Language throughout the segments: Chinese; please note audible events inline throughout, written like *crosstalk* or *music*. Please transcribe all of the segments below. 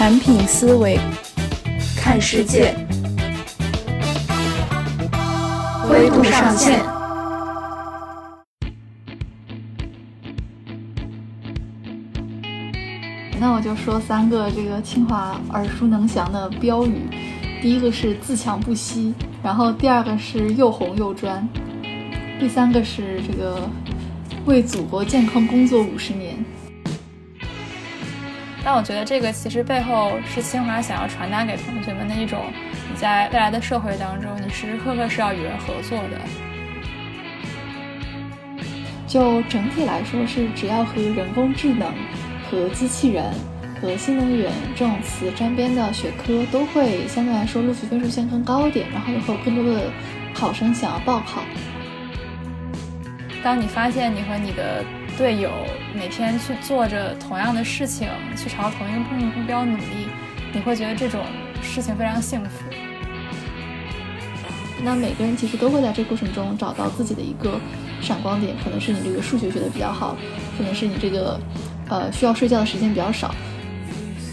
产品思维，看世界，灰度上线。那我就说三个这个清华耳熟能详的标语，第一个是自强不息，然后第二个是又红又专，第三个是这个为祖国健康工作五十年。但我觉得这个其实背后是清华想要传达给同学们的一种，你在未来的社会当中，你时时刻刻是要与人合作的。就整体来说，是只要和人工智能、和机器人、和新能源这种词沾边的学科，都会相对来说录取分数线更高一点，然后也会有更多的考生想要报考。当你发现你和你的队友每天去做着同样的事情，去朝同一个目标努力，你会觉得这种事情非常幸福。那每个人其实都会在这个过程中找到自己的一个闪光点，可能是你这个数学学的比较好，可能是你这个呃需要睡觉的时间比较少。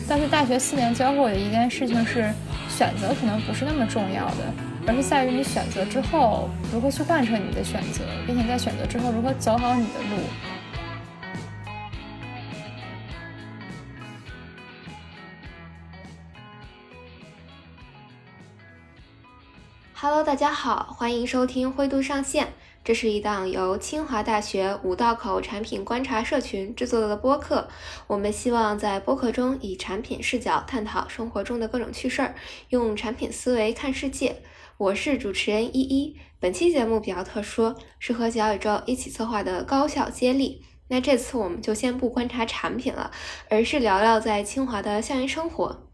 但是大学四年教会我的一件事情是，选择可能不是那么重要的，而是在于你选择之后如何去贯彻你的选择，并且在选择之后如何走好你的路。Hello，大家好，欢迎收听灰度上线。这是一档由清华大学五道口产品观察社群制作的播客。我们希望在播客中以产品视角探讨生活中的各种趣事儿，用产品思维看世界。我是主持人依依。本期节目比较特殊，是和小宇宙一起策划的高校接力。那这次我们就先不观察产品了，而是聊聊在清华的校园生活。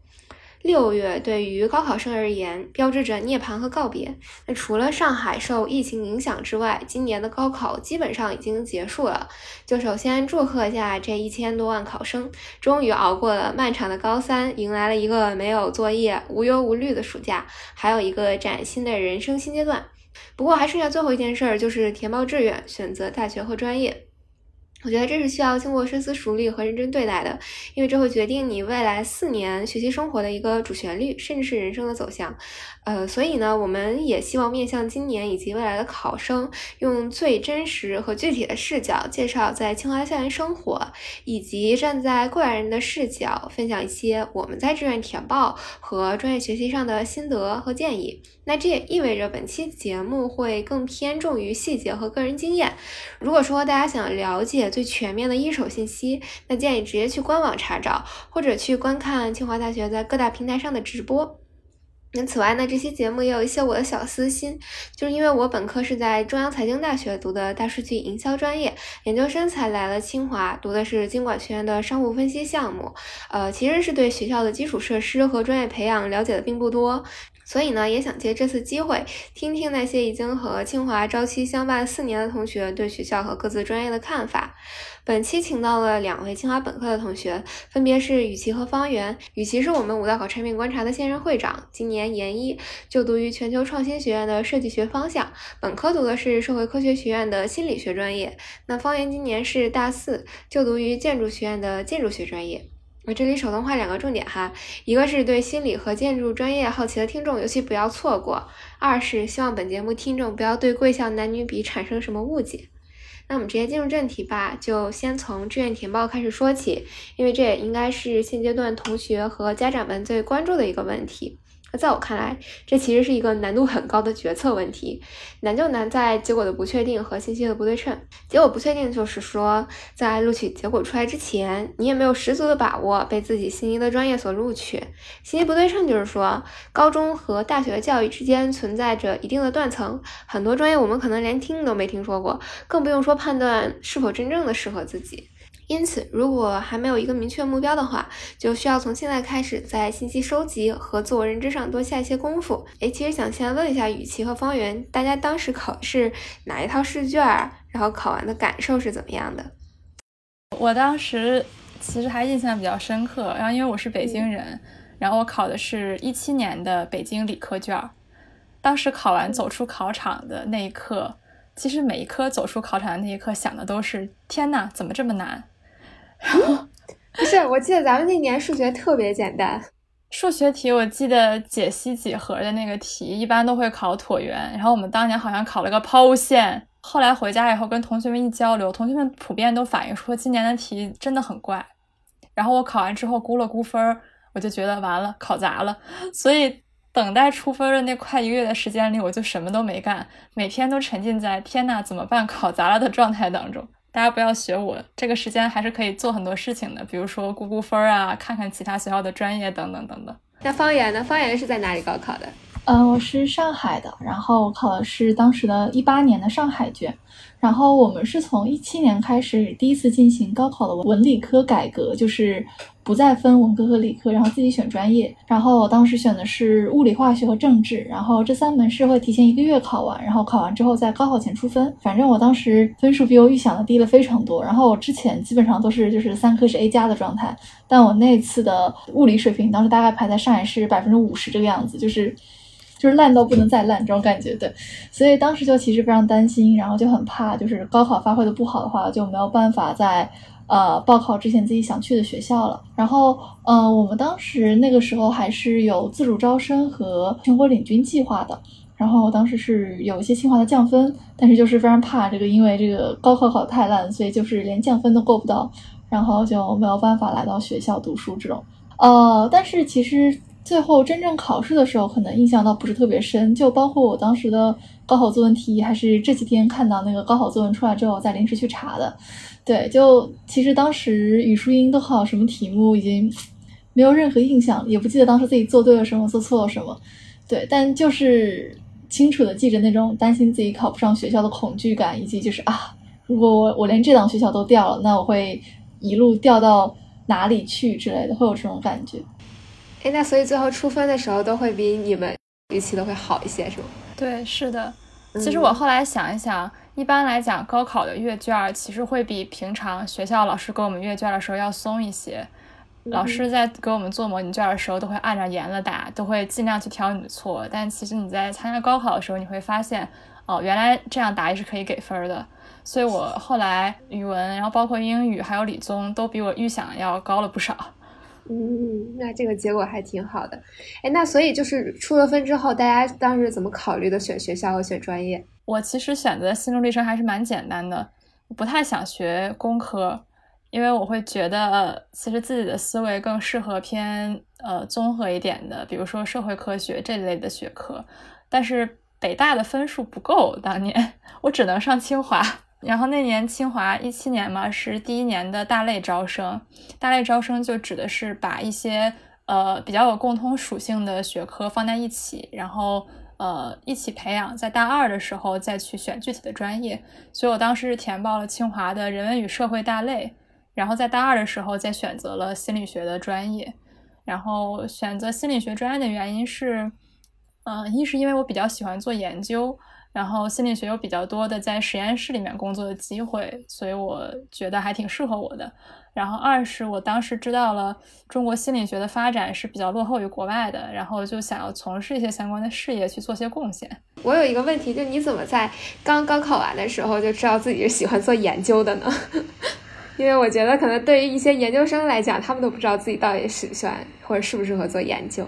六月对于高考生而言，标志着涅槃和告别。那除了上海受疫情影响之外，今年的高考基本上已经结束了。就首先祝贺一下这一千多万考生，终于熬过了漫长的高三，迎来了一个没有作业、无忧无虑的暑假，还有一个崭新的人生新阶段。不过还剩下最后一件事儿，就是填报志愿、选择大学和专业。我觉得这是需要经过深思熟虑和认真对待的，因为这会决定你未来四年学习生活的一个主旋律，甚至是人生的走向。呃，所以呢，我们也希望面向今年以及未来的考生，用最真实和具体的视角介绍在清华校园生活，以及站在过来人的视角分享一些我们在志愿填报和专业学习上的心得和建议。那这也意味着本期节目会更偏重于细节和个人经验。如果说大家想了解最全面的一手信息，那建议直接去官网查找，或者去观看清华大学在各大平台上的直播。那此外呢，这期节目也有一些我的小私心，就是因为我本科是在中央财经大学读的大数据营销专业，研究生才来了清华，读的是经管学院的商务分析项目，呃，其实是对学校的基础设施和专业培养了解的并不多。所以呢，也想借这次机会，听听那些已经和清华朝夕相伴四年的同学对学校和各自专业的看法。本期请到了两位清华本科的同学，分别是雨琦和方圆。雨琦是我们五道口产品观察的现任会长，今年研一，就读于全球创新学院的设计学方向，本科读的是社会科学学院的心理学专业。那方圆今年是大四，就读于建筑学院的建筑学专业。我这里手动画两个重点哈，一个是对心理和建筑专业好奇的听众，尤其不要错过；二是希望本节目听众不要对贵校男女比产生什么误解。那我们直接进入正题吧，就先从志愿填报开始说起，因为这也应该是现阶段同学和家长们最关注的一个问题。在我看来，这其实是一个难度很高的决策问题，难就难在结果的不确定和信息的不对称。结果不确定就是说，在录取结果出来之前，你也没有十足的把握被自己心仪的专业所录取。信息不对称就是说，高中和大学的教育之间存在着一定的断层，很多专业我们可能连听都没听说过，更不用说判断是否真正的适合自己。因此，如果还没有一个明确目标的话，就需要从现在开始在信息收集和自我认知上多下一些功夫。诶，其实想先问一下雨琦和方圆，大家当时考的是哪一套试卷？然后考完的感受是怎么样的？我当时其实还印象比较深刻，然后因为我是北京人，然后我考的是一七年的北京理科卷。当时考完走出考场的那一刻，其实每一科走出考场的那一刻想的都是：天呐，怎么这么难？不是，我记得咱们那年数学特别简单。数学题我记得解析几何的那个题一般都会考椭圆，然后我们当年好像考了个抛物线。后来回家以后跟同学们一交流，同学们普遍都反映说今年的题真的很怪。然后我考完之后估了估分儿，我就觉得完了，考砸了。所以等待出分的那快一个月的时间里，我就什么都没干，每天都沉浸在天呐怎么办考砸了的状态当中。大家不要学我，这个时间还是可以做很多事情的，比如说估估分啊，看看其他学校的专业等等等等。那方言呢？方言是在哪里高考的？嗯，我是上海的，然后我考的是当时的一八年的上海卷。然后我们是从一七年开始第一次进行高考的文理科改革，就是不再分文科和理科，然后自己选专业。然后我当时选的是物理、化学和政治，然后这三门是会提前一个月考完，然后考完之后在高考前出分。反正我当时分数比我预想的低了非常多。然后我之前基本上都是就是三科是 A 加的状态，但我那次的物理水平当时大概排在上海市百分之五十这个样子，就是。就是烂到不能再烂这种感觉，对，所以当时就其实非常担心，然后就很怕，就是高考发挥的不好的话，就没有办法在呃报考之前自己想去的学校了。然后，呃，我们当时那个时候还是有自主招生和全国领军计划的。然后当时是有一些清华的降分，但是就是非常怕这个，因为这个高考考得太烂，所以就是连降分都够不到，然后就没有办法来到学校读书这种。呃，但是其实。最后真正考试的时候，可能印象倒不是特别深，就包括我当时的高考作文题，还是这几天看到那个高考作文出来之后，再临时去查的。对，就其实当时语数英都考什么题目，已经没有任何印象，也不记得当时自己做对了什么，做错了什么。对，但就是清楚的记着那种担心自己考不上学校的恐惧感，以及就是啊，如果我我连这档学校都掉了，那我会一路掉到哪里去之类的，会有这种感觉。哎，那所以最后出分的时候都会比你们预期的会好一些，是吗？对，是的。其实我后来想一想，一般来讲，高考的阅卷其实会比平常学校老师给我们阅卷的时候要松一些。老师在给我们做模拟卷的时候，都会按照严了打，都会尽量去挑你的错。但其实你在参加高考的时候，你会发现，哦，原来这样答也是可以给分的。所以我后来语文，然后包括英语还有理综，都比我预想要高了不少。嗯，那这个结果还挺好的。哎，那所以就是出了分之后，大家当时怎么考虑的选学校和选专业？我其实选择心路历程还是蛮简单的，不太想学工科，因为我会觉得其实自己的思维更适合偏呃综合一点的，比如说社会科学这类的学科。但是北大的分数不够，当年 *laughs* 我只能上清华。然后那年清华一七年嘛，是第一年的大类招生。大类招生就指的是把一些呃比较有共通属性的学科放在一起，然后呃一起培养，在大二的时候再去选具体的专业。所以我当时是填报了清华的人文与社会大类，然后在大二的时候再选择了心理学的专业。然后选择心理学专业的原因是，嗯，一是因为我比较喜欢做研究。然后心理学有比较多的在实验室里面工作的机会，所以我觉得还挺适合我的。然后二是我当时知道了中国心理学的发展是比较落后于国外的，然后就想要从事一些相关的事业去做些贡献。我有一个问题，就你怎么在刚刚考完的时候就知道自己是喜欢做研究的呢？*laughs* 因为我觉得可能对于一些研究生来讲，他们都不知道自己到底喜不喜欢或者适不适合做研究。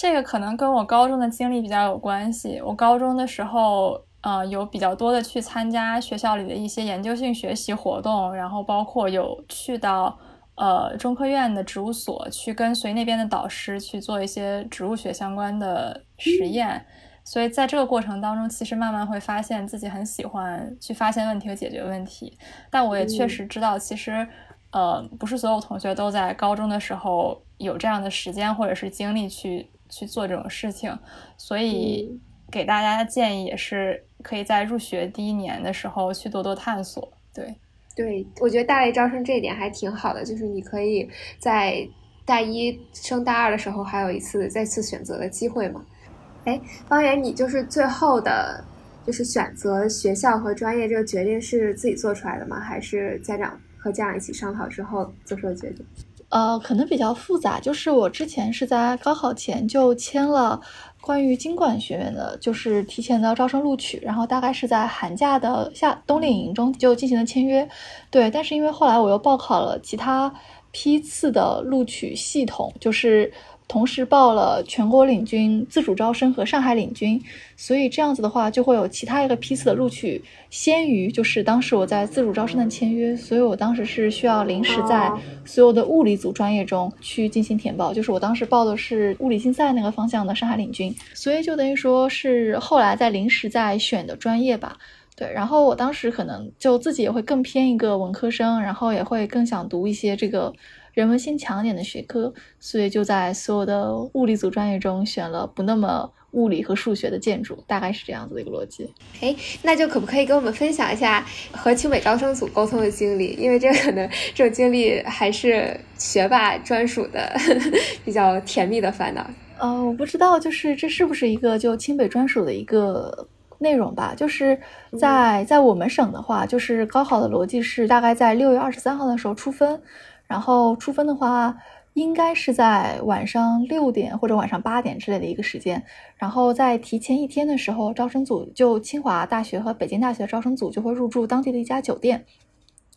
这个可能跟我高中的经历比较有关系。我高中的时候，呃，有比较多的去参加学校里的一些研究性学习活动，然后包括有去到呃中科院的植物所去跟随那边的导师去做一些植物学相关的实验。所以在这个过程当中，其实慢慢会发现自己很喜欢去发现问题和解决问题。但我也确实知道，其实呃，不是所有同学都在高中的时候有这样的时间或者是精力去。去做这种事情，所以给大家的建议也是可以在入学第一年的时候去多多探索。对，对我觉得大类招生这一点还挺好的，就是你可以在大一升大二的时候还有一次再次选择的机会嘛。哎，方圆，你就是最后的，就是选择学校和专业这个决定是自己做出来的吗？还是家长和家长一起商讨之后做出的决定？呃，可能比较复杂，就是我之前是在高考前就签了关于经管学院的，就是提前的招生录取，然后大概是在寒假的夏冬令营中就进行了签约。对，但是因为后来我又报考了其他批次的录取系统，就是。同时报了全国领军自主招生和上海领军，所以这样子的话就会有其他一个批次的录取先于就是当时我在自主招生的签约，所以我当时是需要临时在所有的物理组专业中去进行填报，就是我当时报的是物理竞赛那个方向的上海领军，所以就等于说是后来在临时在选的专业吧。对，然后我当时可能就自己也会更偏一个文科生，然后也会更想读一些这个。人文性强一点的学科，所以就在所有的物理组专业中选了不那么物理和数学的建筑，大概是这样子的一个逻辑。哎，那就可不可以跟我们分享一下和清北招生组沟通的经历？因为这可能这种经历还是学霸专属的 *laughs* 比较甜蜜的烦恼。呃，我不知道，就是这是不是一个就清北专属的一个内容吧？就是在在我们省的话，就是高考的逻辑是大概在六月二十三号的时候出分。然后出分的话，应该是在晚上六点或者晚上八点之类的一个时间。然后在提前一天的时候，招生组就清华大学和北京大学招生组就会入住当地的一家酒店，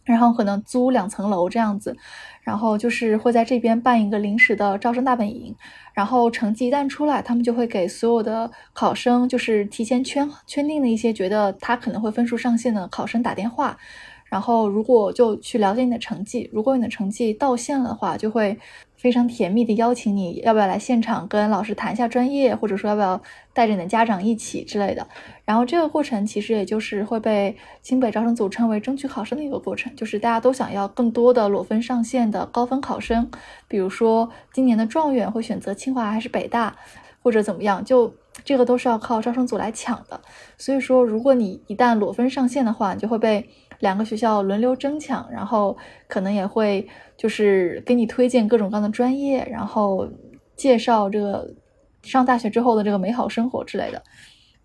然后可能租两层楼这样子。然后就是会在这边办一个临时的招生大本营。然后成绩一旦出来，他们就会给所有的考生，就是提前圈圈定的一些觉得他可能会分数上线的考生打电话。然后，如果就去了解你的成绩，如果你的成绩到线了的话，就会非常甜蜜的邀请你，要不要来现场跟老师谈一下专业，或者说要不要带着你的家长一起之类的。然后这个过程其实也就是会被清北招生组称为争取考生的一个过程，就是大家都想要更多的裸分上线的高分考生，比如说今年的状元会选择清华还是北大，或者怎么样，就这个都是要靠招生组来抢的。所以说，如果你一旦裸分上线的话，你就会被。两个学校轮流争抢，然后可能也会就是给你推荐各种各样的专业，然后介绍这个上大学之后的这个美好生活之类的。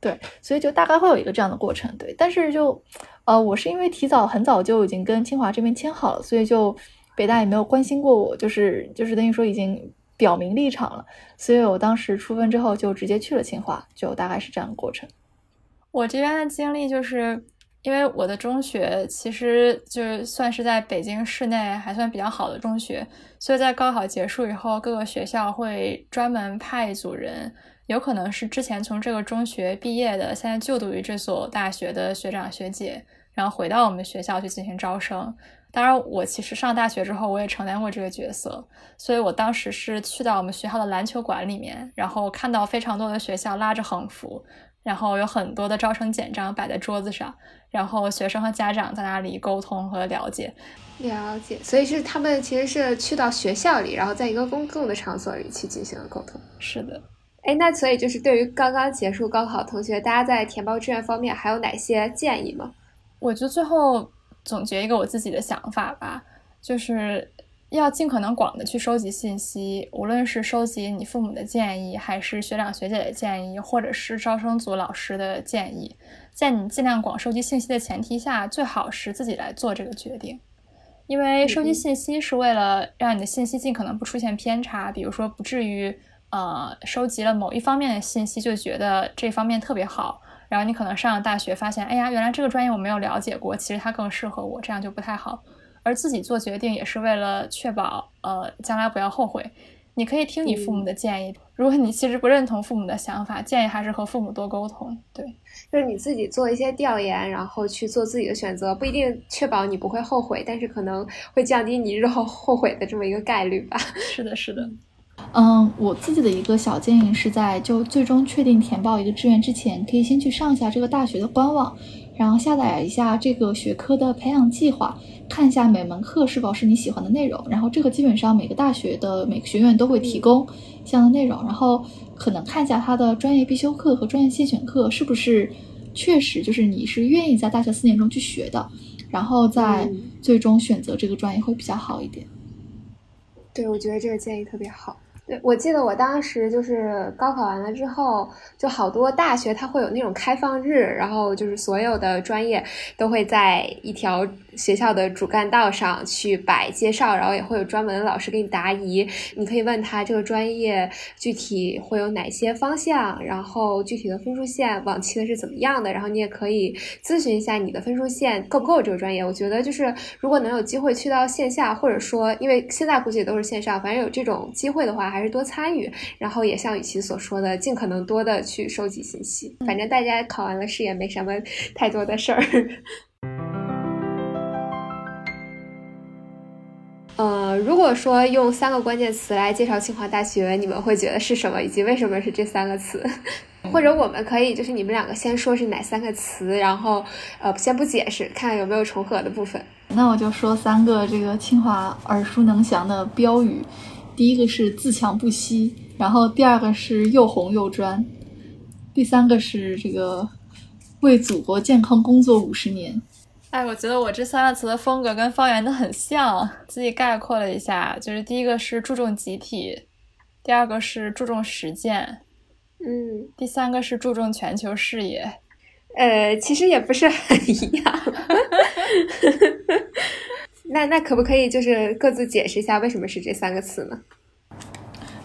对，所以就大概会有一个这样的过程。对，但是就呃，我是因为提早很早就已经跟清华这边签好了，所以就北大也没有关心过我，就是就是等于说已经表明立场了。所以我当时出分之后就直接去了清华，就大概是这样的过程。我这边的经历就是。因为我的中学其实就是算是在北京市内还算比较好的中学，所以在高考结束以后，各个学校会专门派一组人，有可能是之前从这个中学毕业的，现在就读于这所大学的学长学姐，然后回到我们学校去进行招生。当然，我其实上大学之后，我也承担过这个角色，所以我当时是去到我们学校的篮球馆里面，然后看到非常多的学校拉着横幅。然后有很多的招生简章摆在桌子上，然后学生和家长在那里沟通和了解。了解，所以是他们其实是去到学校里，然后在一个公共的场所里去进行了沟通。是的，哎，那所以就是对于刚刚结束高考的同学，大家在填报志愿方面还有哪些建议吗？我就最后总结一个我自己的想法吧，就是。要尽可能广的去收集信息，无论是收集你父母的建议，还是学长学姐的建议，或者是招生组老师的建议，在你尽量广收集信息的前提下，最好是自己来做这个决定。因为收集信息是为了让你的信息尽可能不出现偏差，比如说不至于呃收集了某一方面的信息就觉得这方面特别好，然后你可能上了大学发现，哎呀，原来这个专业我没有了解过，其实它更适合我，这样就不太好。而自己做决定也是为了确保，呃，将来不要后悔。你可以听你父母的建议，如果你其实不认同父母的想法，建议还是和父母多沟通。对，就是你自己做一些调研，然后去做自己的选择，不一定确保你不会后悔，但是可能会降低你日后后悔的这么一个概率吧。*laughs* 是的，是的。嗯，我自己的一个小建议是在就最终确定填报一个志愿之前，可以先去上一下这个大学的官网。然后下载一下这个学科的培养计划，看一下每门课是否是你喜欢的内容。然后这个基本上每个大学的每个学院都会提供这样的内容。然后可能看一下它的专业必修课和专业细选课是不是确实就是你是愿意在大学四年中去学的，然后再最终选择这个专业会比较好一点。对，我觉得这个建议特别好。对，我记得我当时就是高考完了之后，就好多大学它会有那种开放日，然后就是所有的专业都会在一条学校的主干道上去摆介绍，然后也会有专门的老师给你答疑，你可以问他这个专业具体会有哪些方向，然后具体的分数线往期的是怎么样的，然后你也可以咨询一下你的分数线够不够这个专业。我觉得就是如果能有机会去到线下，或者说因为现在估计都是线上，反正有这种机会的话。还是多参与，然后也像雨琦所说的，尽可能多的去收集信息。反正大家考完了试也没什么太多的事儿。呃，如果说用三个关键词来介绍清华大学，你们会觉得是什么？以及为什么是这三个词？*laughs* 或者我们可以就是你们两个先说是哪三个词，然后呃先不解释，看看有没有重合的部分。那我就说三个这个清华耳熟能详的标语。第一个是自强不息，然后第二个是又红又专，第三个是这个为祖国健康工作五十年。哎，我觉得我这三个词的风格跟方圆的很像，自己概括了一下，就是第一个是注重集体，第二个是注重实践，嗯，第三个是注重全球视野。呃，其实也不是很一样。*laughs* 那那可不可以就是各自解释一下为什么是这三个词呢？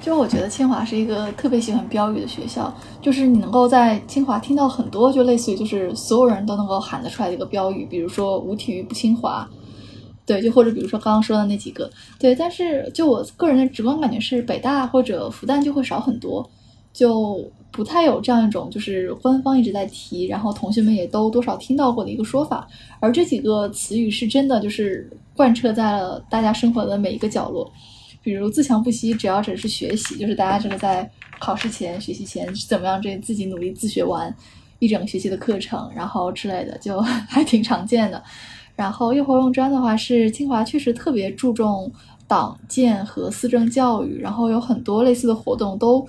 就我觉得清华是一个特别喜欢标语的学校，就是你能够在清华听到很多就类似于就是所有人都能够喊得出来的一个标语，比如说无体育不清华，对，就或者比如说刚刚说的那几个，对。但是就我个人的直观感觉是北大或者复旦就会少很多，就不太有这样一种就是官方一直在提，然后同学们也都多少听到过的一个说法，而这几个词语是真的就是。贯彻在了大家生活的每一个角落，比如自强不息，只要只是学习，就是大家这个在考试前、学习前是怎么样，这自己努力自学完一整学期的课程，然后之类的，就 *laughs* 还挺常见的。然后又活用专的话，是清华确实特别注重党建和思政教育，然后有很多类似的活动都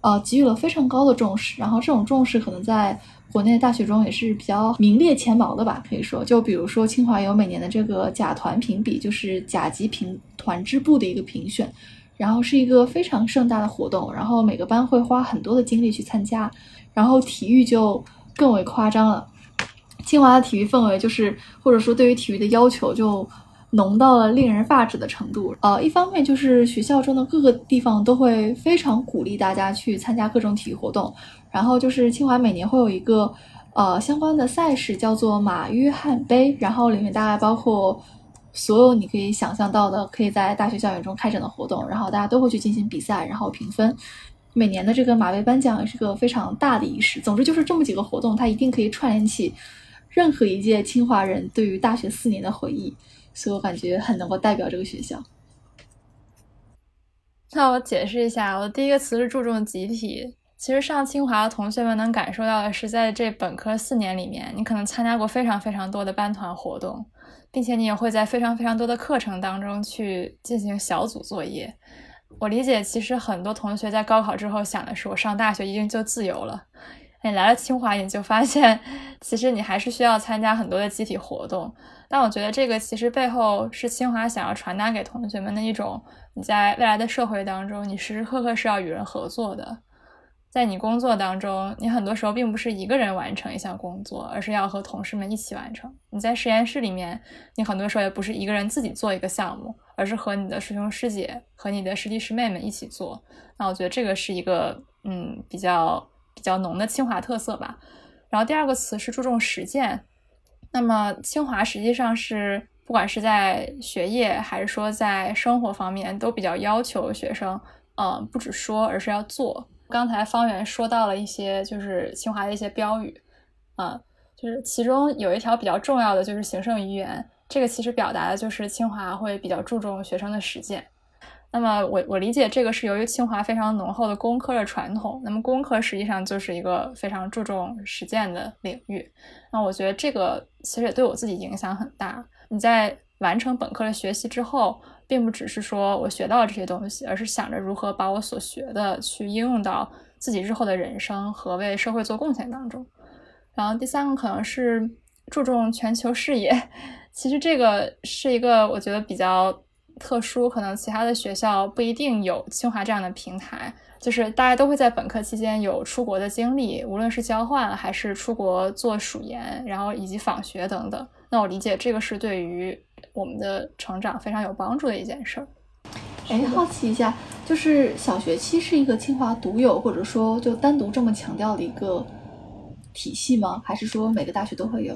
呃给予了非常高的重视，然后这种重视可能在。国内的大学中也是比较名列前茅的吧，可以说，就比如说清华有每年的这个甲团评比，就是甲级评团支部的一个评选，然后是一个非常盛大的活动，然后每个班会花很多的精力去参加，然后体育就更为夸张了，清华的体育氛围就是或者说对于体育的要求就浓到了令人发指的程度，呃，一方面就是学校中的各个地方都会非常鼓励大家去参加各种体育活动。然后就是清华每年会有一个，呃，相关的赛事叫做马约翰杯，然后里面大概包括所有你可以想象到的可以在大学校园中开展的活动，然后大家都会去进行比赛，然后评分。每年的这个马杯颁奖也是个非常大的仪式。总之就是这么几个活动，它一定可以串联起任何一届清华人对于大学四年的回忆，所以我感觉很能够代表这个学校。那我解释一下，我的第一个词是注重集体。其实上清华的同学们能感受到的是，在这本科四年里面，你可能参加过非常非常多的班团活动，并且你也会在非常非常多的课程当中去进行小组作业。我理解，其实很多同学在高考之后想的是，我上大学一定就自由了。你来了清华，你就发现，*laughs* 其实你还是需要参加很多的集体活动。但我觉得这个其实背后是清华想要传达给同学们的一种，你在未来的社会当中，你时时刻刻是要与人合作的。在你工作当中，你很多时候并不是一个人完成一项工作，而是要和同事们一起完成。你在实验室里面，你很多时候也不是一个人自己做一个项目，而是和你的师兄师姐和你的师弟师妹们一起做。那我觉得这个是一个嗯比较比较浓的清华特色吧。然后第二个词是注重实践。那么清华实际上是不管是在学业还是说在生活方面，都比较要求学生，嗯，不止说，而是要做。刚才方圆说到了一些，就是清华的一些标语，啊，就是其中有一条比较重要的，就是行胜于言。这个其实表达的就是清华会比较注重学生的实践。那么我我理解这个是由于清华非常浓厚的工科的传统，那么工科实际上就是一个非常注重实践的领域。那我觉得这个其实也对我自己影响很大。你在完成本科的学习之后。并不只是说我学到了这些东西，而是想着如何把我所学的去应用到自己日后的人生和为社会做贡献当中。然后第三个可能是注重全球视野，*laughs* 其实这个是一个我觉得比较特殊，可能其他的学校不一定有清华这样的平台。就是大家都会在本科期间有出国的经历，无论是交换还是出国做暑研，然后以及访学等等。那我理解这个是对于我们的成长非常有帮助的一件事儿。哎，好奇一下，就是小学期是一个清华独有，或者说就单独这么强调的一个体系吗？还是说每个大学都会有？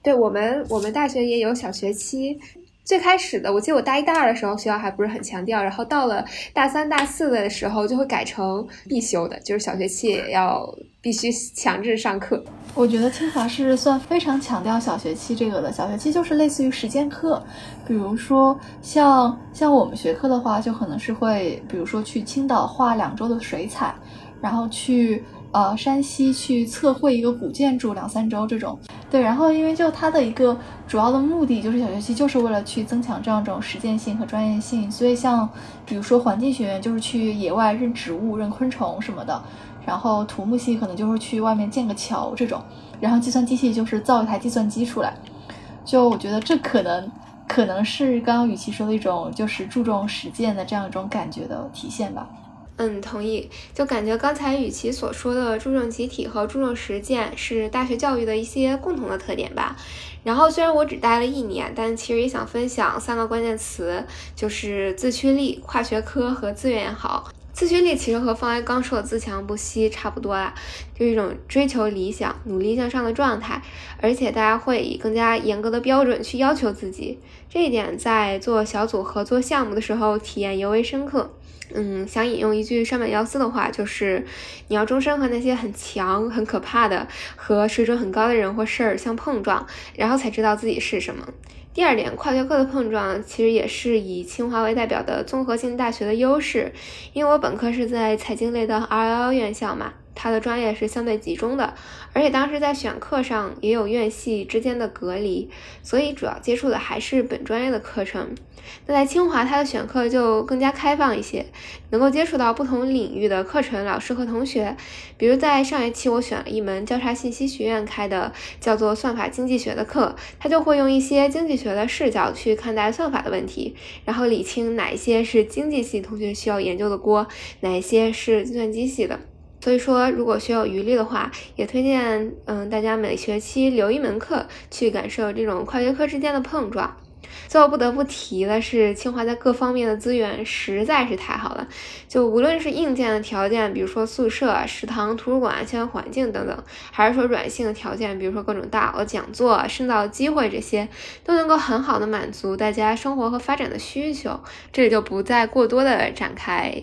对我们，我们大学也有小学期。最开始的，我记得我大一、大二的时候，学校还不是很强调，然后到了大三、大四的时候，就会改成必修的，就是小学期也要必须强制上课。我觉得清华是算非常强调小学期这个的，小学期就是类似于实践课，比如说像像我们学科的话，就可能是会，比如说去青岛画两周的水彩，然后去。呃，山西去测绘一个古建筑两三周这种，对，然后因为就它的一个主要的目的就是小学期就是为了去增强这样一种实践性和专业性，所以像比如说环境学院就是去野外认植物、认昆虫什么的，然后土木系可能就是去外面建个桥这种，然后计算机系就是造一台计算机出来，就我觉得这可能可能是刚刚雨琦说的一种就是注重实践的这样一种感觉的体现吧。嗯，同意。就感觉刚才雨琦所说的注重集体和注重实践是大学教育的一些共同的特点吧。然后虽然我只待了一年，但其实也想分享三个关键词，就是自驱力、跨学科和资源好。自驱力其实和方才刚说的自强不息差不多啦，就一种追求理想、努力向上的状态，而且大家会以更加严格的标准去要求自己，这一点在做小组合作项目的时候体验尤为深刻。嗯，想引用一句山本耀司的话，就是你要终身和那些很强、很可怕的和水准很高的人或事儿相碰撞，然后才知道自己是什么。第二点，跨学科的碰撞其实也是以清华为代表的综合性大学的优势，因为我本科是在财经类的211院校嘛。它的专业是相对集中的，而且当时在选课上也有院系之间的隔离，所以主要接触的还是本专业的课程。那在清华，它的选课就更加开放一些，能够接触到不同领域的课程、老师和同学。比如在上学期，我选了一门交叉信息学院开的叫做算法经济学的课，它就会用一些经济学的视角去看待算法的问题，然后理清哪一些是经济系同学需要研究的锅，哪一些是计算机系的。所以说，如果学有余力的话，也推荐嗯大家每学期留一门课去感受这种跨学科之间的碰撞。最后不得不提的是，清华在各方面的资源实在是太好了，就无论是硬件的条件，比如说宿舍、食堂、图书馆、校园环境等等，还是说软性的条件，比如说各种大的讲座、深造机会这些，都能够很好的满足大家生活和发展的需求。这里就不再过多的展开。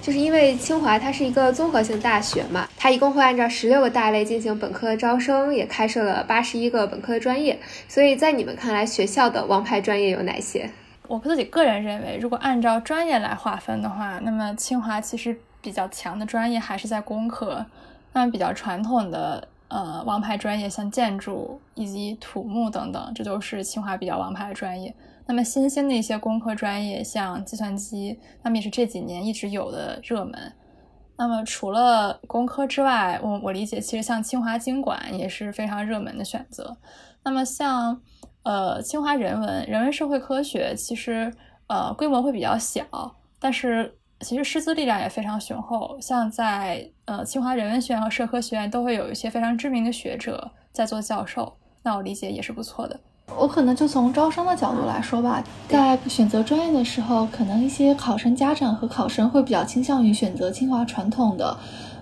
就是因为清华它是一个综合性大学嘛，它一共会按照十六个大类进行本科招生，也开设了八十一个本科的专业。所以在你们看来，学校的王牌专业有哪些？我自己个人认为，如果按照专业来划分的话，那么清华其实比较强的专业还是在工科。那比较传统的呃王牌专业，像建筑以及土木等等，这都是清华比较王牌的专业。那么新兴的一些工科专业，像计算机，那么也是这几年一直有的热门。那么除了工科之外，我我理解其实像清华经管也是非常热门的选择。那么像呃清华人文、人文社会科学，其实呃规模会比较小，但是其实师资力量也非常雄厚。像在呃清华人文学院和社科学院，都会有一些非常知名的学者在做教授，那我理解也是不错的。我可能就从招生的角度来说吧，在选择专业的时候，可能一些考生家长和考生会比较倾向于选择清华传统的，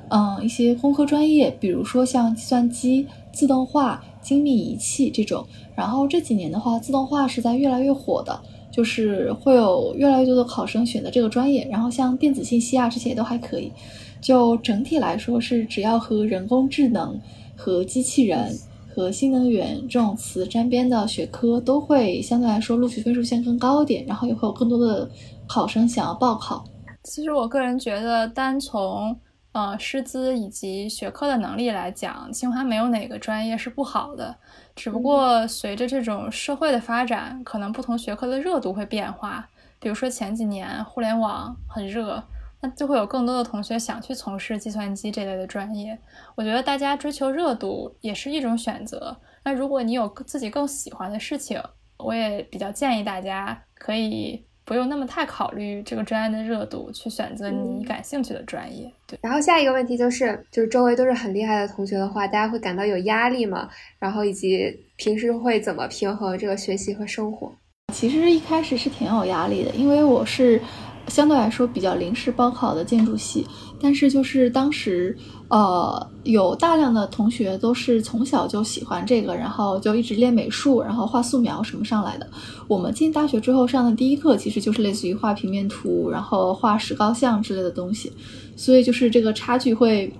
嗯，一些工科专业，比如说像计算机、自动化、精密仪器这种。然后这几年的话，自动化是在越来越火的，就是会有越来越多的考生选择这个专业。然后像电子信息啊这些都还可以。就整体来说，是只要和人工智能和机器人。和新能源这种词沾边的学科都会相对来说录取分数线更高一点，然后也会有更多的考生想要报考。其实我个人觉得，单从呃师资以及学科的能力来讲，清华没有哪个专业是不好的。只不过随着这种社会的发展，可能不同学科的热度会变化。比如说前几年互联网很热。那就会有更多的同学想去从事计算机这类的专业。我觉得大家追求热度也是一种选择。那如果你有自己更喜欢的事情，我也比较建议大家可以不用那么太考虑这个专业的热度，去选择你感兴趣的专业。对。然后下一个问题就是，就是周围都是很厉害的同学的话，大家会感到有压力吗？然后以及平时会怎么平衡这个学习和生活？其实一开始是挺有压力的，因为我是。相对来说比较临时报考的建筑系，但是就是当时，呃，有大量的同学都是从小就喜欢这个，然后就一直练美术，然后画素描什么上来的。我们进大学之后上的第一课其实就是类似于画平面图，然后画石膏像之类的东西，所以就是这个差距会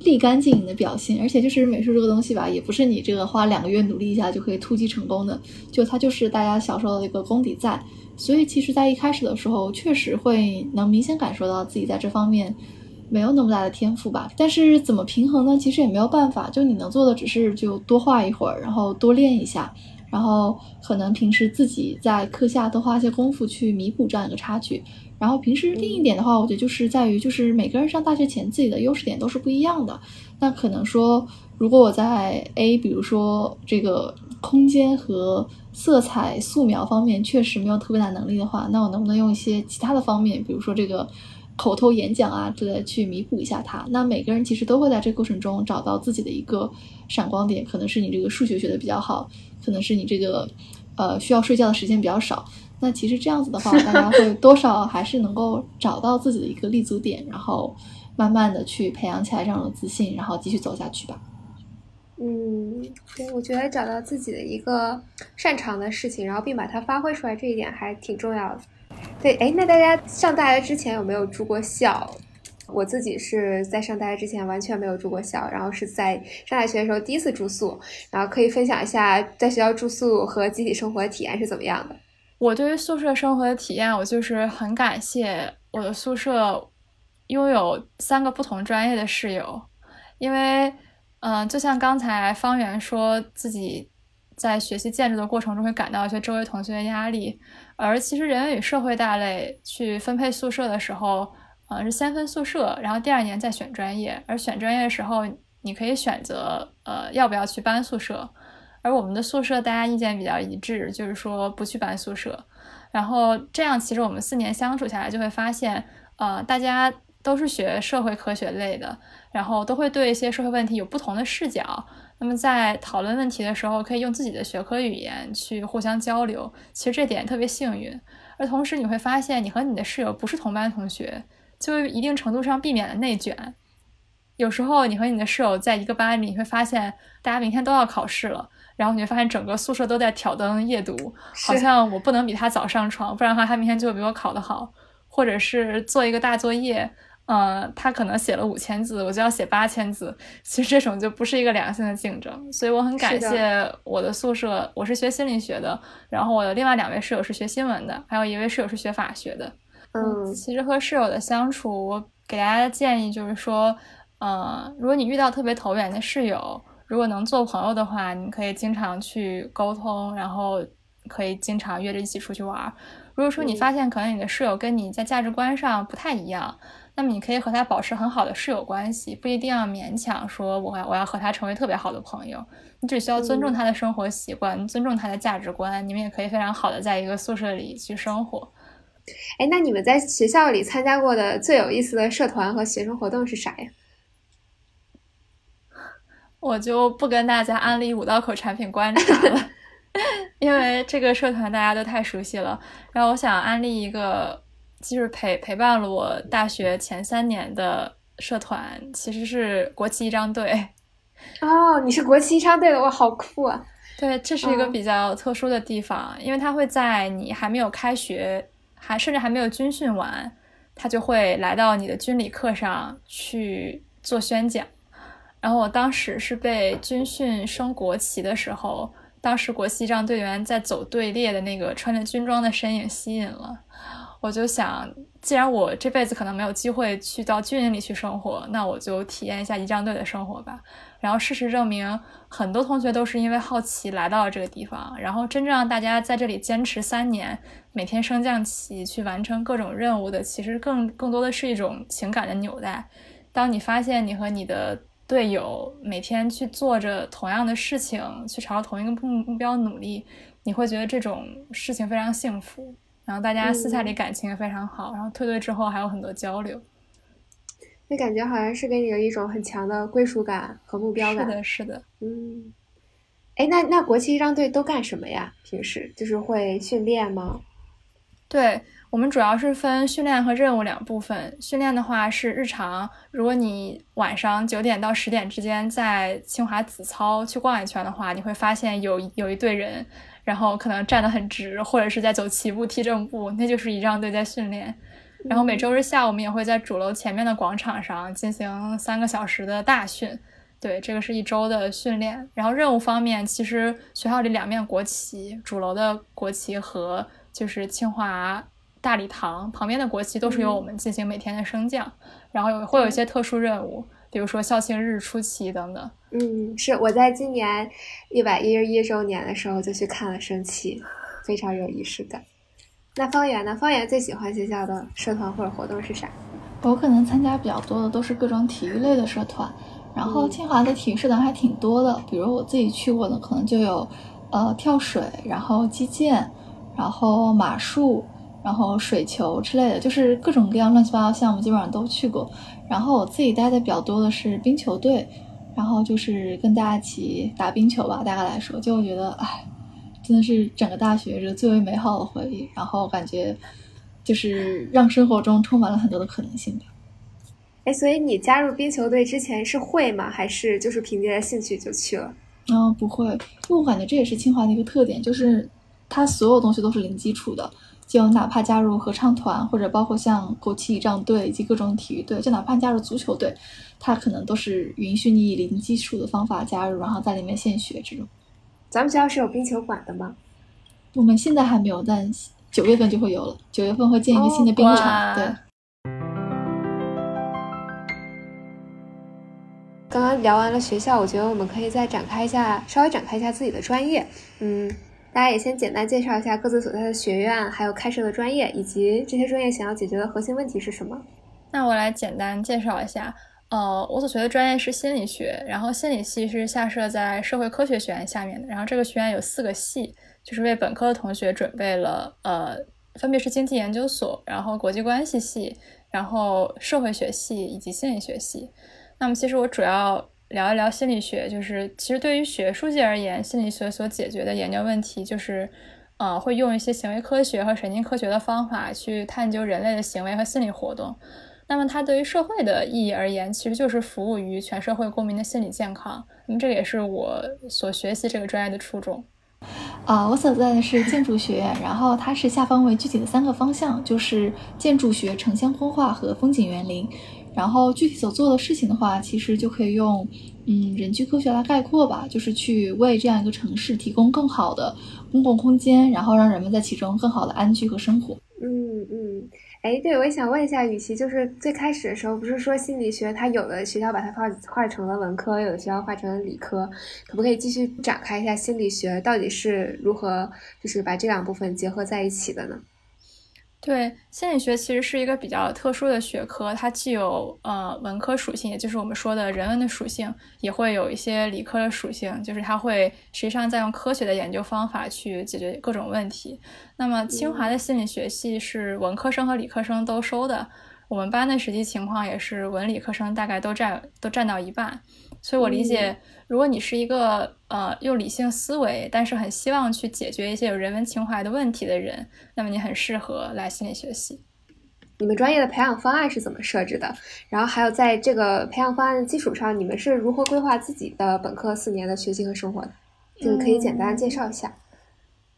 立竿见影的表现。而且就是美术这个东西吧，也不是你这个花两个月努力一下就可以突击成功的，就它就是大家小时候的一个功底在。所以，其实，在一开始的时候，确实会能明显感受到自己在这方面没有那么大的天赋吧。但是，怎么平衡呢？其实也没有办法，就你能做的只是就多画一会儿，然后多练一下，然后可能平时自己在课下多花些功夫去弥补这样一个差距。然后平时另一点的话，我觉得就是在于，就是每个人上大学前自己的优势点都是不一样的。那可能说，如果我在 A，比如说这个空间和色彩素描方面确实没有特别大能力的话，那我能不能用一些其他的方面，比如说这个口头演讲啊之类去弥补一下它？那每个人其实都会在这个过程中找到自己的一个闪光点，可能是你这个数学学的比较好，可能是你这个呃需要睡觉的时间比较少。那其实这样子的话，大家会多少还是能够找到自己的一个立足点，然后慢慢的去培养起来这样的自信，然后继续走下去吧。嗯，对，我觉得找到自己的一个擅长的事情，然后并把它发挥出来，这一点还挺重要的。对，哎，那大家上大学之前有没有住过校？我自己是在上大学之前完全没有住过校，然后是在上大学的时候第一次住宿，然后可以分享一下在学校住宿和集体生活的体验是怎么样的。我对于宿舍生活的体验，我就是很感谢我的宿舍拥有三个不同专业的室友，因为。嗯，就像刚才方圆说自己在学习建筑的过程中会感到一些周围同学的压力，而其实人文与社会大类去分配宿舍的时候，呃，是先分宿舍，然后第二年再选专业。而选专业的时候，你可以选择呃要不要去搬宿舍。而我们的宿舍大家意见比较一致，就是说不去搬宿舍。然后这样，其实我们四年相处下来就会发现，呃，大家。都是学社会科学类的，然后都会对一些社会问题有不同的视角。那么在讨论问题的时候，可以用自己的学科语言去互相交流。其实这点特别幸运。而同时，你会发现你和你的室友不是同班同学，就一定程度上避免了内卷。有时候你和你的室友在一个班里，你会发现大家明天都要考试了，然后你会发现整个宿舍都在挑灯夜读，好像我不能比他早上床，不然的话他明天就会比我考得好，或者是做一个大作业。嗯，他可能写了五千字，我就要写八千字。其实这种就不是一个良性的竞争，所以我很感谢我的宿舍。我是学心理学的，然后我的另外两位室友是学新闻的，还有一位室友是学法学的。嗯，其实和室友的相处，我给大家的建议就是说，嗯，如果你遇到特别投缘的室友，如果能做朋友的话，你可以经常去沟通，然后可以经常约着一起出去玩。如果说你发现可能你的室友跟你在价值观上不太一样，那么你可以和他保持很好的室友关系，不一定要勉强说我要我要和他成为特别好的朋友，你只需要尊重他的生活习惯，尊重他的价值观，你们也可以非常好的在一个宿舍里去生活。哎，那你们在学校里参加过的最有意思的社团和学生活动是啥呀？*laughs* 我就不跟大家安利五道口产品观察了，*laughs* 因为这个社团大家都太熟悉了。然后我想安利一个。就是陪陪伴了我大学前三年的社团，其实是国旗仪仗队。*laughs* 哦，你是国旗仪仗队的，哇，好酷啊！对，这是一个比较特殊的地方，因为它会在你还没有开学，还甚至还没有军训完，他就会来到你的军礼课上去做宣讲。然后我当时是被军训升国旗的时候，当时国旗仪仗队员在走队列的那个穿着军装的身影吸引了。我就想，既然我这辈子可能没有机会去到军营里去生活，那我就体验一下仪仗队的生活吧。然后事实证明，很多同学都是因为好奇来到了这个地方。然后真正让大家在这里坚持三年，每天升降旗去完成各种任务的，其实更更多的是一种情感的纽带。当你发现你和你的队友每天去做着同样的事情，去朝同一个目目标努力，你会觉得这种事情非常幸福。然后大家私下里感情也非常好，然后退队之后还有很多交流。那感觉好像是给你有一种很强的归属感和目标感。是的，是的。嗯，哎，那那国旗仪仗队都干什么呀？平时就是会训练吗？对我们主要是分训练和任务两部分。训练的话是日常，如果你晚上九点到十点之间在清华子操去逛一圈的话，你会发现有有一队人，然后可能站得很直，或者是在走齐步、踢正步，那就是仪仗队在训练。然后每周日下午，我们也会在主楼前面的广场上进行三个小时的大训。对，这个是一周的训练。然后任务方面，其实学校里两面国旗，主楼的国旗和就是清华大礼堂旁边的国旗，都是由我们进行每天的升降。然后有会有一些特殊任务，比如说校庆日出旗等等。嗯，是我在今年一百一十一周年的时候就去看了升旗，非常有仪式感。那方圆呢？方圆最喜欢学校的社团或者活动是啥？我可能参加比较多的都是各种体育类的社团，然后清华的体育社团还挺多的。比如我自己去过的，可能就有呃跳水，然后击剑，然后马术，然后水球之类的，就是各种各样乱七八糟项目基本上都去过。然后我自己待的比较多的是冰球队，然后就是跟大家一起打冰球吧。大概来说，就我觉得哎。真的是整个大学是最为美好的回忆，然后感觉就是让生活中充满了很多的可能性吧。哎，所以你加入冰球队之前是会吗？还是就是凭借着兴趣就去了？嗯，不会，因为我感觉这也是清华的一个特点，就是它所有东西都是零基础的，就哪怕加入合唱团，或者包括像国旗仪仗队以及各种体育队，就哪怕加入足球队，他可能都是允许你以零基础的方法加入，然后在里面现学这种。咱们学校是有冰球馆的吗？我们现在还没有，但九月份就会有了。九月份会建一个新的冰场。对。刚刚聊完了学校，我觉得我们可以再展开一下，稍微展开一下自己的专业。嗯，大家也先简单介绍一下各自所在的学院，还有开设的专业，以及这些专业想要解决的核心问题是什么。那我来简单介绍一下。呃，我所学的专业是心理学，然后心理系是下设在社会科学学院下面的。然后这个学院有四个系，就是为本科的同学准备了，呃，分别是经济研究所，然后国际关系系，然后社会学系以及心理学系。那么其实我主要聊一聊心理学，就是其实对于学术界而言，心理学所解决的研究问题就是，呃，会用一些行为科学和神经科学的方法去探究人类的行为和心理活动。那么它对于社会的意义而言，其实就是服务于全社会公民的心理健康。那么这也是我所学习这个专业的初衷。啊，我所在的是建筑学院，然后它是下方为具体的三个方向，就是建筑学、城乡风化和风景园林。然后具体所做的事情的话，其实就可以用嗯人居科学来概括吧，就是去为这样一个城市提供更好的公共空间，然后让人们在其中更好的安居和生活。嗯嗯。哎，对，我也想问一下雨琦，就是最开始的时候，不是说心理学它有的学校把它划划成了文科，有的学校划成了理科，可不可以继续展开一下心理学到底是如何，就是把这两部分结合在一起的呢？对，心理学其实是一个比较特殊的学科，它既有呃文科属性，也就是我们说的人文的属性，也会有一些理科的属性，就是它会实际上在用科学的研究方法去解决各种问题。那么清华的心理学系是文科生和理科生都收的，我们班的实际情况也是文理科生大概都占都占到一半。所以，我理解，如果你是一个呃用理性思维，但是很希望去解决一些有人文情怀的问题的人，那么你很适合来心理学系。你们专业的培养方案是怎么设置的？然后还有在这个培养方案的基础上，你们是如何规划自己的本科四年的学习和生活的？这个可以简单介绍一下。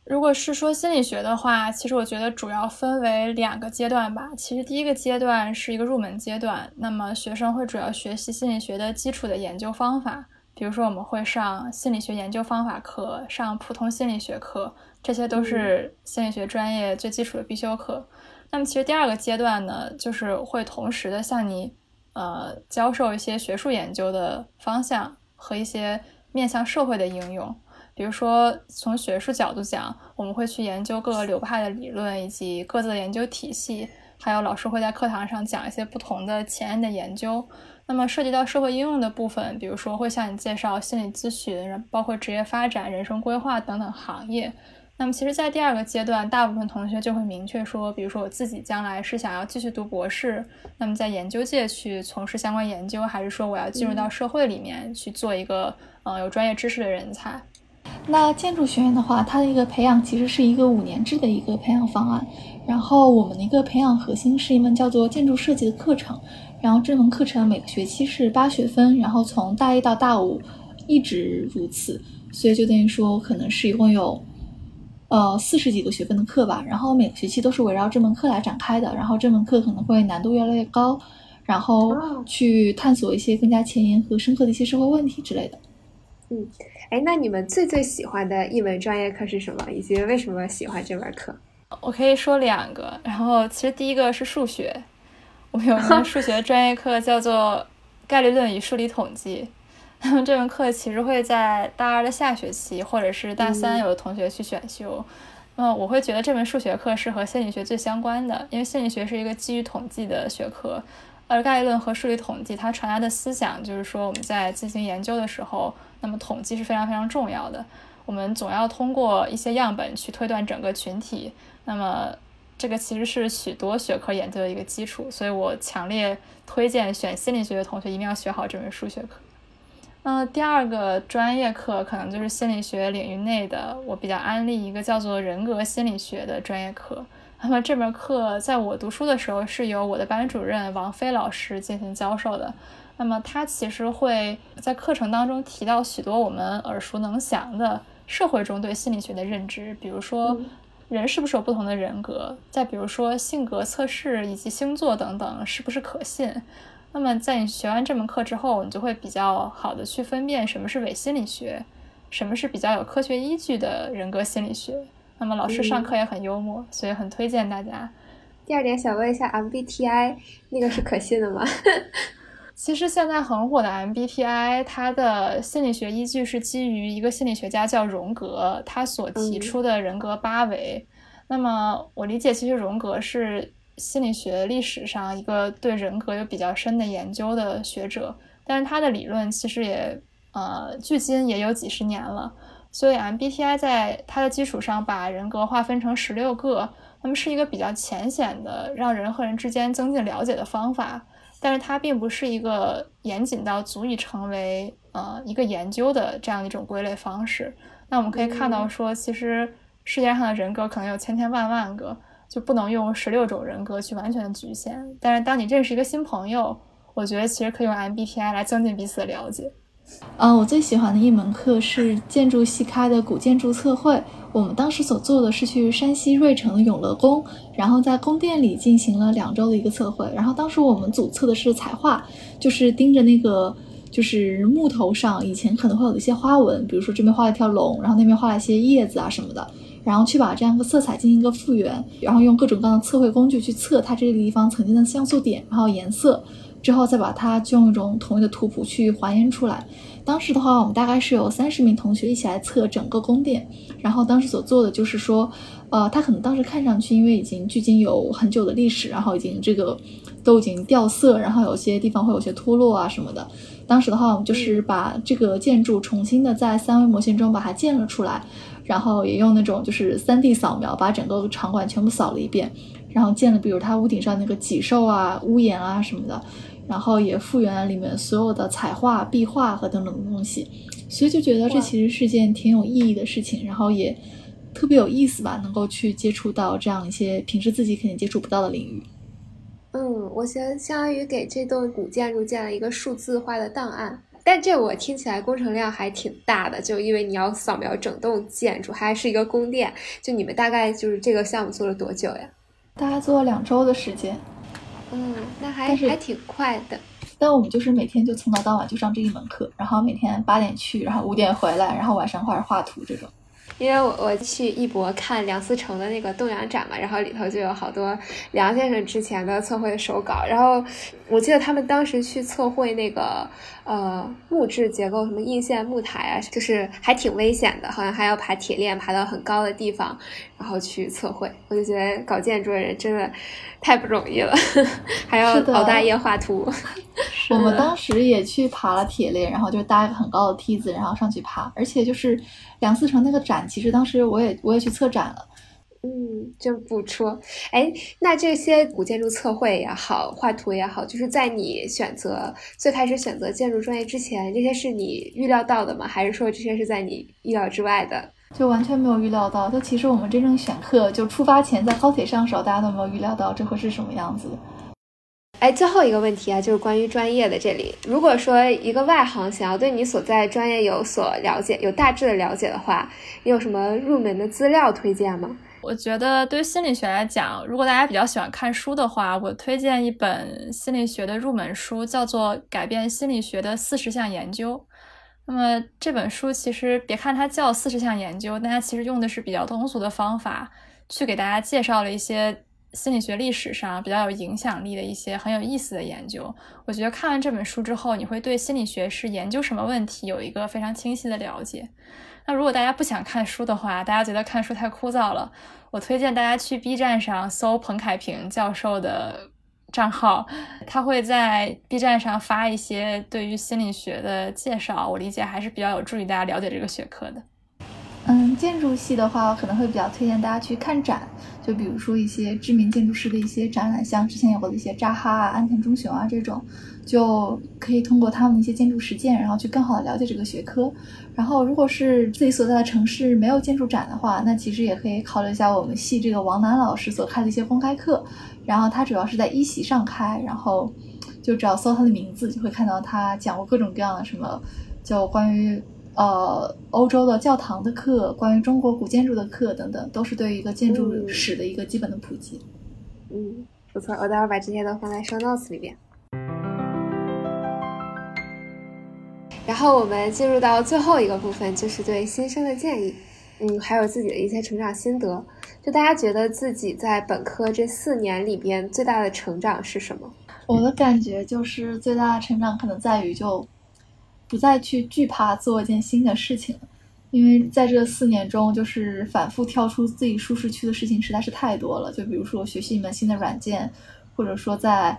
如果是说心理学的话，其实我觉得主要分为两个阶段吧。其实第一个阶段是一个入门阶段，那么学生会主要学习心理学的基础的研究方法，比如说我们会上心理学研究方法课，上普通心理学课，这些都是心理学专业最基础的必修课。那么其实第二个阶段呢，就是会同时的向你呃教授一些学术研究的方向和一些面向社会的应用。比如说，从学术角度讲，我们会去研究各个流派的理论以及各自的研究体系，还有老师会在课堂上讲一些不同的前沿的研究。那么涉及到社会应用的部分，比如说会向你介绍心理咨询，包括职业发展、人生规划等等行业。那么其实，在第二个阶段，大部分同学就会明确说，比如说我自己将来是想要继续读博士，那么在研究界去从事相关研究，还是说我要进入到社会里面去做一个呃有专业知识的人才。那建筑学院的话，它的一个培养其实是一个五年制的一个培养方案，然后我们的一个培养核心是一门叫做建筑设计的课程，然后这门课程每个学期是八学分，然后从大一到大五一直如此，所以就等于说可能是一共有。呃，四十几个学分的课吧，然后每个学期都是围绕这门课来展开的，然后这门课可能会难度越来越高，然后去探索一些更加前沿和深刻的一些社会问题之类的。嗯，哎，那你们最最喜欢的一门专业课是什么？以及为什么喜欢这门课？我可以说两个，然后其实第一个是数学，我们有一门数学 *laughs* 专业课叫做概率论与数理统计。那 *laughs* 么这门课其实会在大二的下学期，或者是大三有的同学去选修。嗯我会觉得这门数学课是和心理学最相关的，因为心理学是一个基于统计的学科，而概率论和数理统计它传达的思想就是说我们在进行研究的时候，那么统计是非常非常重要的。我们总要通过一些样本去推断整个群体。那么这个其实是许多学科研究的一个基础，所以我强烈推荐选心理学的同学一定要学好这门数学课。那第二个专业课可能就是心理学领域内的，我比较安利一个叫做人格心理学的专业课。那么这门课在我读书的时候是由我的班主任王飞老师进行教授的。那么他其实会在课程当中提到许多我们耳熟能详的社会中对心理学的认知，比如说人是不是有不同的人格，再比如说性格测试以及星座等等是不是可信。那么，在你学完这门课之后，你就会比较好的去分辨什么是伪心理学，什么是比较有科学依据的人格心理学。那么，老师上课也很幽默，所以很推荐大家。第二点，想问一下 MBTI 那个是可信的吗？*laughs* 其实现在很火的 MBTI，它的心理学依据是基于一个心理学家叫荣格，他所提出的人格八维。那么，我理解，其实荣格是。心理学历史上一个对人格有比较深的研究的学者，但是他的理论其实也呃距今也有几十年了，所以 MBTI 在它的基础上把人格划分成十六个，那么是一个比较浅显的让人和人之间增进了解的方法，但是它并不是一个严谨到足以成为呃一个研究的这样一种归类方式。那我们可以看到说，其实世界上的人格可能有千千万万个。就不能用十六种人格去完全的局限，但是当你认识一个新朋友，我觉得其实可以用 MBTI 来增进彼此的了解。嗯，我最喜欢的一门课是建筑系开的古建筑测绘。我们当时所做的是去山西芮城的永乐宫，然后在宫殿里进行了两周的一个测绘。然后当时我们组测的是彩画，就是盯着那个就是木头上以前可能会有的一些花纹，比如说这边画了一条龙，然后那边画了一些叶子啊什么的。然后去把这样一个色彩进行一个复原，然后用各种各样的测绘工具去测它这个地方曾经的像素点，然后颜色，之后再把它就用一种统一的图谱去还原出来。当时的话，我们大概是有三十名同学一起来测整个宫殿，然后当时所做的就是说，呃，它可能当时看上去因为已经距今有很久的历史，然后已经这个都已经掉色，然后有些地方会有些脱落啊什么的。当时的话，我们就是把这个建筑重新的在三维模型中把它建了出来。然后也用那种就是三 D 扫描，把整个场馆全部扫了一遍，然后建了，比如它屋顶上那个脊兽啊、屋檐啊什么的，然后也复原了里面所有的彩画、壁画和等等的东西，所以就觉得这其实是件挺有意义的事情，然后也特别有意思吧，能够去接触到这样一些平时自己肯定接触不到的领域。嗯，我相相当于给这栋古建筑建了一个数字化的档案。但这我听起来工程量还挺大的，就因为你要扫描整栋建筑，还是一个宫殿。就你们大概就是这个项目做了多久呀？大概做了两周的时间。嗯，那还还挺快的。但我们就是每天就从早到晚就上这一门课，然后每天八点去，然后五点回来，然后晚上画着画图这种。因为我我去艺博看梁思成的那个栋梁展嘛，然后里头就有好多梁先生之前的测绘的手稿，然后我记得他们当时去测绘那个呃木质结构，什么硬线木台啊，就是还挺危险的，好像还要爬铁链爬到很高的地方，然后去测绘。我就觉得搞建筑的人真的太不容易了，*laughs* 还要熬大夜画图。我们当时也去爬了铁链，然后就搭一个很高的梯子，然后上去爬。而且就是梁思成那个展，其实当时我也我也去策展了。嗯，真不错。哎，那这些古建筑测绘也好，画图也好，就是在你选择最开始选择建筑专业之前，这些是你预料到的吗？还是说这些是在你意料之外的？就完全没有预料到。就其实我们真正选课，就出发前在高铁上的时候，大家都没有预料到这会是什么样子。哎，最后一个问题啊，就是关于专业的这里。如果说一个外行想要对你所在专业有所了解，有大致的了解的话，你有什么入门的资料推荐吗？我觉得对于心理学来讲，如果大家比较喜欢看书的话，我推荐一本心理学的入门书，叫做《改变心理学的四十项研究》。那么这本书其实别看它叫四十项研究，但它其实用的是比较通俗的方法，去给大家介绍了一些。心理学历史上比较有影响力的一些很有意思的研究，我觉得看完这本书之后，你会对心理学是研究什么问题有一个非常清晰的了解。那如果大家不想看书的话，大家觉得看书太枯燥了，我推荐大家去 B 站上搜彭凯平教授的账号，他会在 B 站上发一些对于心理学的介绍，我理解还是比较有助于大家了解这个学科的。嗯，建筑系的话，我可能会比较推荐大家去看展，就比如说一些知名建筑师的一些展览，像之前有过的一些扎哈啊、安藤忠雄啊这种，就可以通过他们的一些建筑实践，然后去更好的了解这个学科。然后，如果是自己所在的城市没有建筑展的话，那其实也可以考虑一下我们系这个王楠老师所开的一些公开课。然后他主要是在一席上开，然后就只要搜他的名字，就会看到他讲过各种各样的什么，就关于。呃，欧洲的教堂的课，关于中国古建筑的课等等，都是对于一个建筑史的一个基本的普及。嗯，不错，我待会儿把这些都放在 show notes 里边。然后我们进入到最后一个部分，就是对新生的建议。嗯，还有自己的一些成长心得。就大家觉得自己在本科这四年里边最大的成长是什么？我的感觉就是最大的成长可能在于就。不再去惧怕做一件新的事情，因为在这四年中，就是反复跳出自己舒适区的事情实在是太多了。就比如说学习一门新的软件，或者说在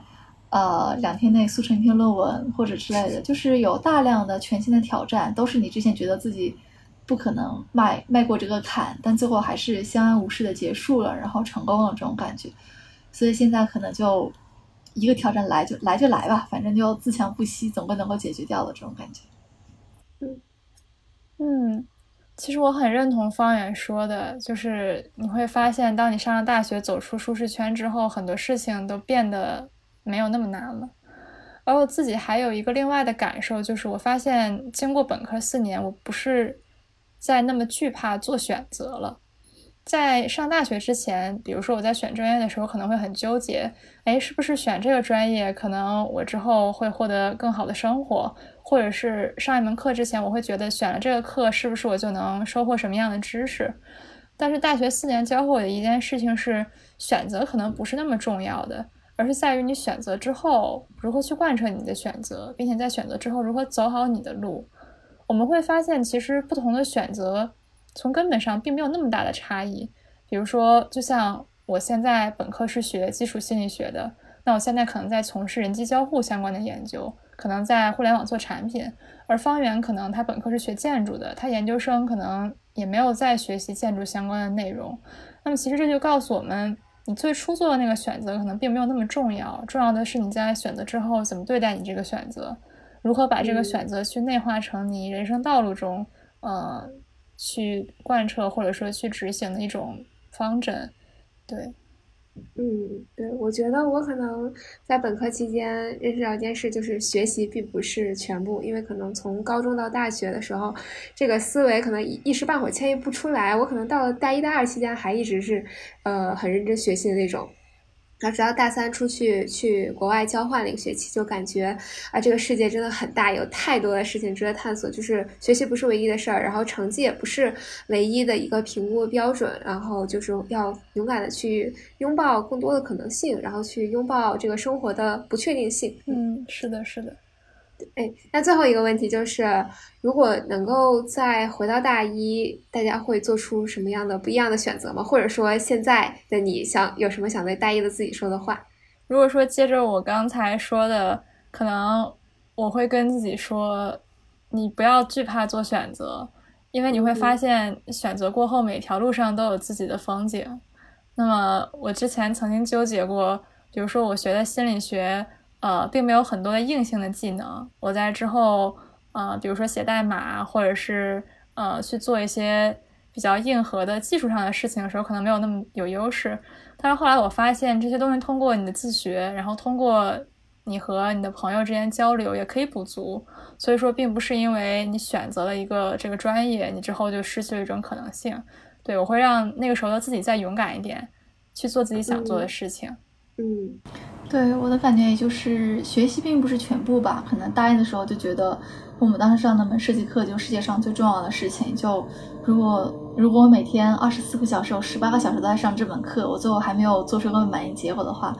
呃两天内速成一篇论文或者之类的，就是有大量的全新的挑战，都是你之前觉得自己不可能迈迈过这个坎，但最后还是相安无事的结束了，然后成功了这种感觉。所以现在可能就。一个挑战来就来就来吧，反正就自强不息，总归能够解决掉的这种感觉。嗯嗯，其实我很认同方圆说的，就是你会发现，当你上了大学，走出舒适圈之后，很多事情都变得没有那么难了。而我自己还有一个另外的感受，就是我发现，经过本科四年，我不是在那么惧怕做选择了。在上大学之前，比如说我在选专业的时候，可能会很纠结，哎，是不是选这个专业，可能我之后会获得更好的生活，或者是上一门课之前，我会觉得选了这个课，是不是我就能收获什么样的知识？但是大学四年教会我的一件事情是，选择可能不是那么重要的，而是在于你选择之后如何去贯彻你的选择，并且在选择之后如何走好你的路。我们会发现，其实不同的选择。从根本上并没有那么大的差异，比如说，就像我现在本科是学基础心理学的，那我现在可能在从事人机交互相关的研究，可能在互联网做产品，而方圆可能他本科是学建筑的，他研究生可能也没有在学习建筑相关的内容。那么其实这就告诉我们，你最初做的那个选择可能并没有那么重要，重要的是你在选择之后怎么对待你这个选择，如何把这个选择去内化成你人生道路中，呃。去贯彻或者说去执行的一种方针，对，嗯，对，我觉得我可能在本科期间认识到一件事，就是学习并不是全部，因为可能从高中到大学的时候，这个思维可能一时半会儿迁移不出来。我可能到了大一、大二期间还一直是，呃，很认真学习的那种。然后直到大三出去去国外交换了一个学期，就感觉啊，这个世界真的很大，有太多的事情值得探索。就是学习不是唯一的事儿，然后成绩也不是唯一的一个评估标准。然后就是要勇敢的去拥抱更多的可能性，然后去拥抱这个生活的不确定性。嗯，是的，是的。哎，那最后一个问题就是，如果能够再回到大一，大家会做出什么样的不一样的选择吗？或者说，现在的你想有什么想对大一的自己说的话？如果说接着我刚才说的，可能我会跟自己说，你不要惧怕做选择，因为你会发现选择过后，每条路上都有自己的风景。那么我之前曾经纠结过，比如说我学的心理学。呃，并没有很多的硬性的技能。我在之后，呃，比如说写代码，或者是呃去做一些比较硬核的技术上的事情的时候，可能没有那么有优势。但是后来我发现，这些东西通过你的自学，然后通过你和你的朋友之间交流，也可以补足。所以说，并不是因为你选择了一个这个专业，你之后就失去了一种可能性。对我会让那个时候的自己再勇敢一点，去做自己想做的事情。嗯。嗯对我的感觉，也就是学习并不是全部吧。可能大一的时候就觉得，我们当时上那门设计课就世界上最重要的事情。就如果如果我每天二十四个小时有十八个小时都在上这门课，我最后还没有做出个满意结果的话，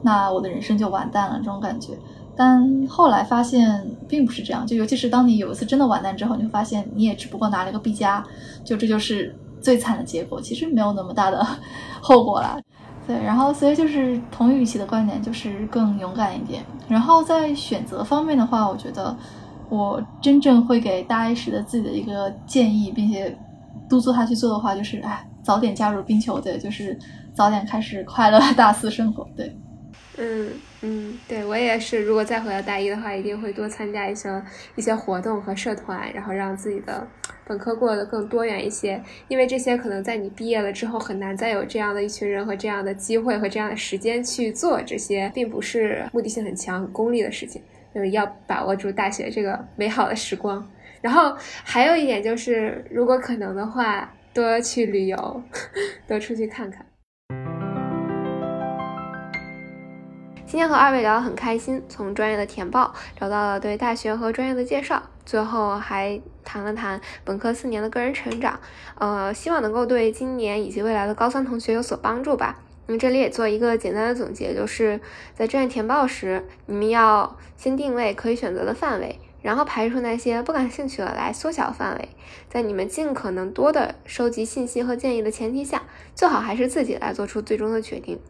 那我的人生就完蛋了。这种感觉。但后来发现并不是这样。就尤其是当你有一次真的完蛋之后，你会发现你也只不过拿了一个 B 加，就这就是最惨的结果。其实没有那么大的 *laughs* 后果了。对，然后所以就是同语期的观点就是更勇敢一点。然后在选择方面的话，我觉得我真正会给大一时的自己的一个建议，并且督促他去做的话，就是哎，早点加入冰球队，就是早点开始快乐 *laughs* 大四生活。对。嗯嗯，对我也是。如果再回到大一的话，一定会多参加一些一些活动和社团，然后让自己的本科过得更多元一些。因为这些可能在你毕业了之后，很难再有这样的一群人和这样的机会和这样的时间去做这些，并不是目的性很强、很功利的事情。就是要把握住大学这个美好的时光。然后还有一点就是，如果可能的话，多去旅游，*laughs* 多出去看看。今天和二位聊得很开心，从专业的填报聊到了对大学和专业的介绍，最后还谈了谈本科四年的个人成长，呃，希望能够对今年以及未来的高三同学有所帮助吧。那么这里也做一个简单的总结，就是在专业填报时，你们要先定位可以选择的范围，然后排除那些不感兴趣的来缩小范围，在你们尽可能多的收集信息和建议的前提下，最好还是自己来做出最终的决定。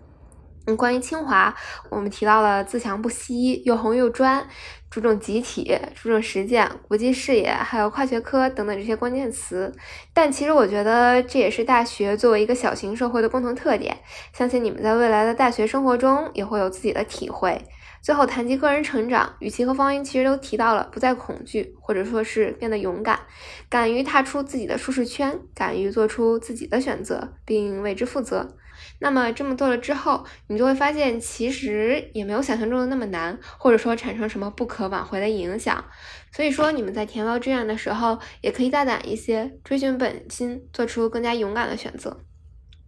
嗯，关于清华，我们提到了自强不息、又红又专、注重集体、注重实践、国际视野，还有跨学科等等这些关键词。但其实我觉得这也是大学作为一个小型社会的共同特点。相信你们在未来的大学生活中也会有自己的体会。最后谈及个人成长，语气和方英其实都提到了不再恐惧，或者说是变得勇敢，敢于踏出自己的舒适圈，敢于做出自己的选择，并为之负责。那么这么做了之后，你就会发现，其实也没有想象中的那么难，或者说产生什么不可挽回的影响。所以说，你们在填报志愿的时候，也可以大胆一些，追寻本心，做出更加勇敢的选择。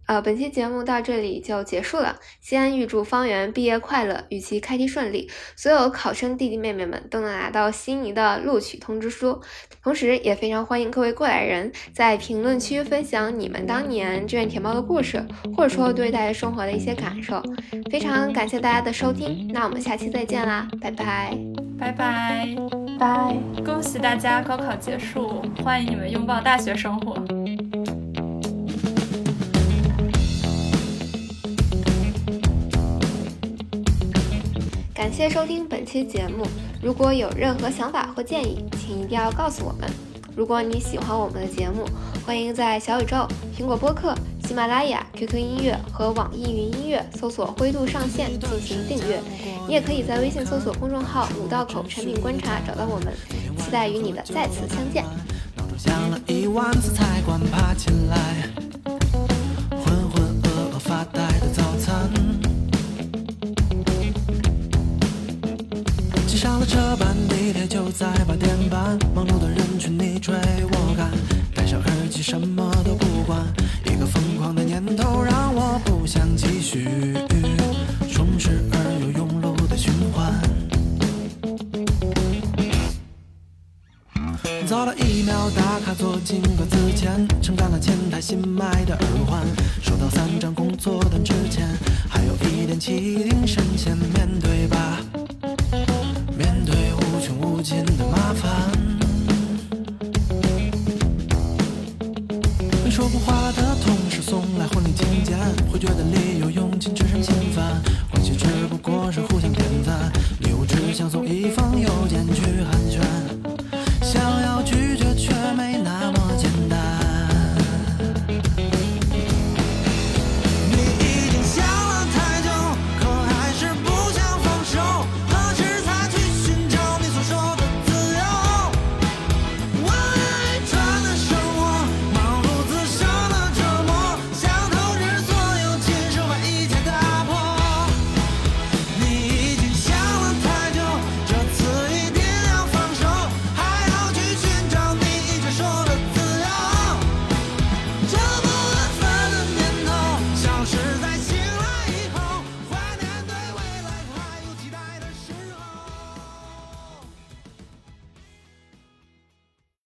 呃，本期节目到这里就结束了。先预祝方圆毕业快乐，与其开题顺利，所有考生弟弟妹妹们都能拿到心仪的录取通知书。同时，也非常欢迎各位过来人在评论区分享你们当年志愿填报的故事，或者说对大学生活的一些感受。非常感谢大家的收听，那我们下期再见啦，拜拜，拜拜，拜！恭喜大家高考结束，欢迎你们拥抱大学生活。感谢收听本期节目。如果有任何想法或建议，请一定要告诉我们。如果你喜欢我们的节目，欢迎在小宇宙、苹果播客、喜马拉雅、QQ 音乐和网易云音乐搜索“灰度上线”进行订阅。你也可以在微信搜索公众号“五道口产品观察”找到我们。期待与你的再次相见。上了车班，地铁就在八点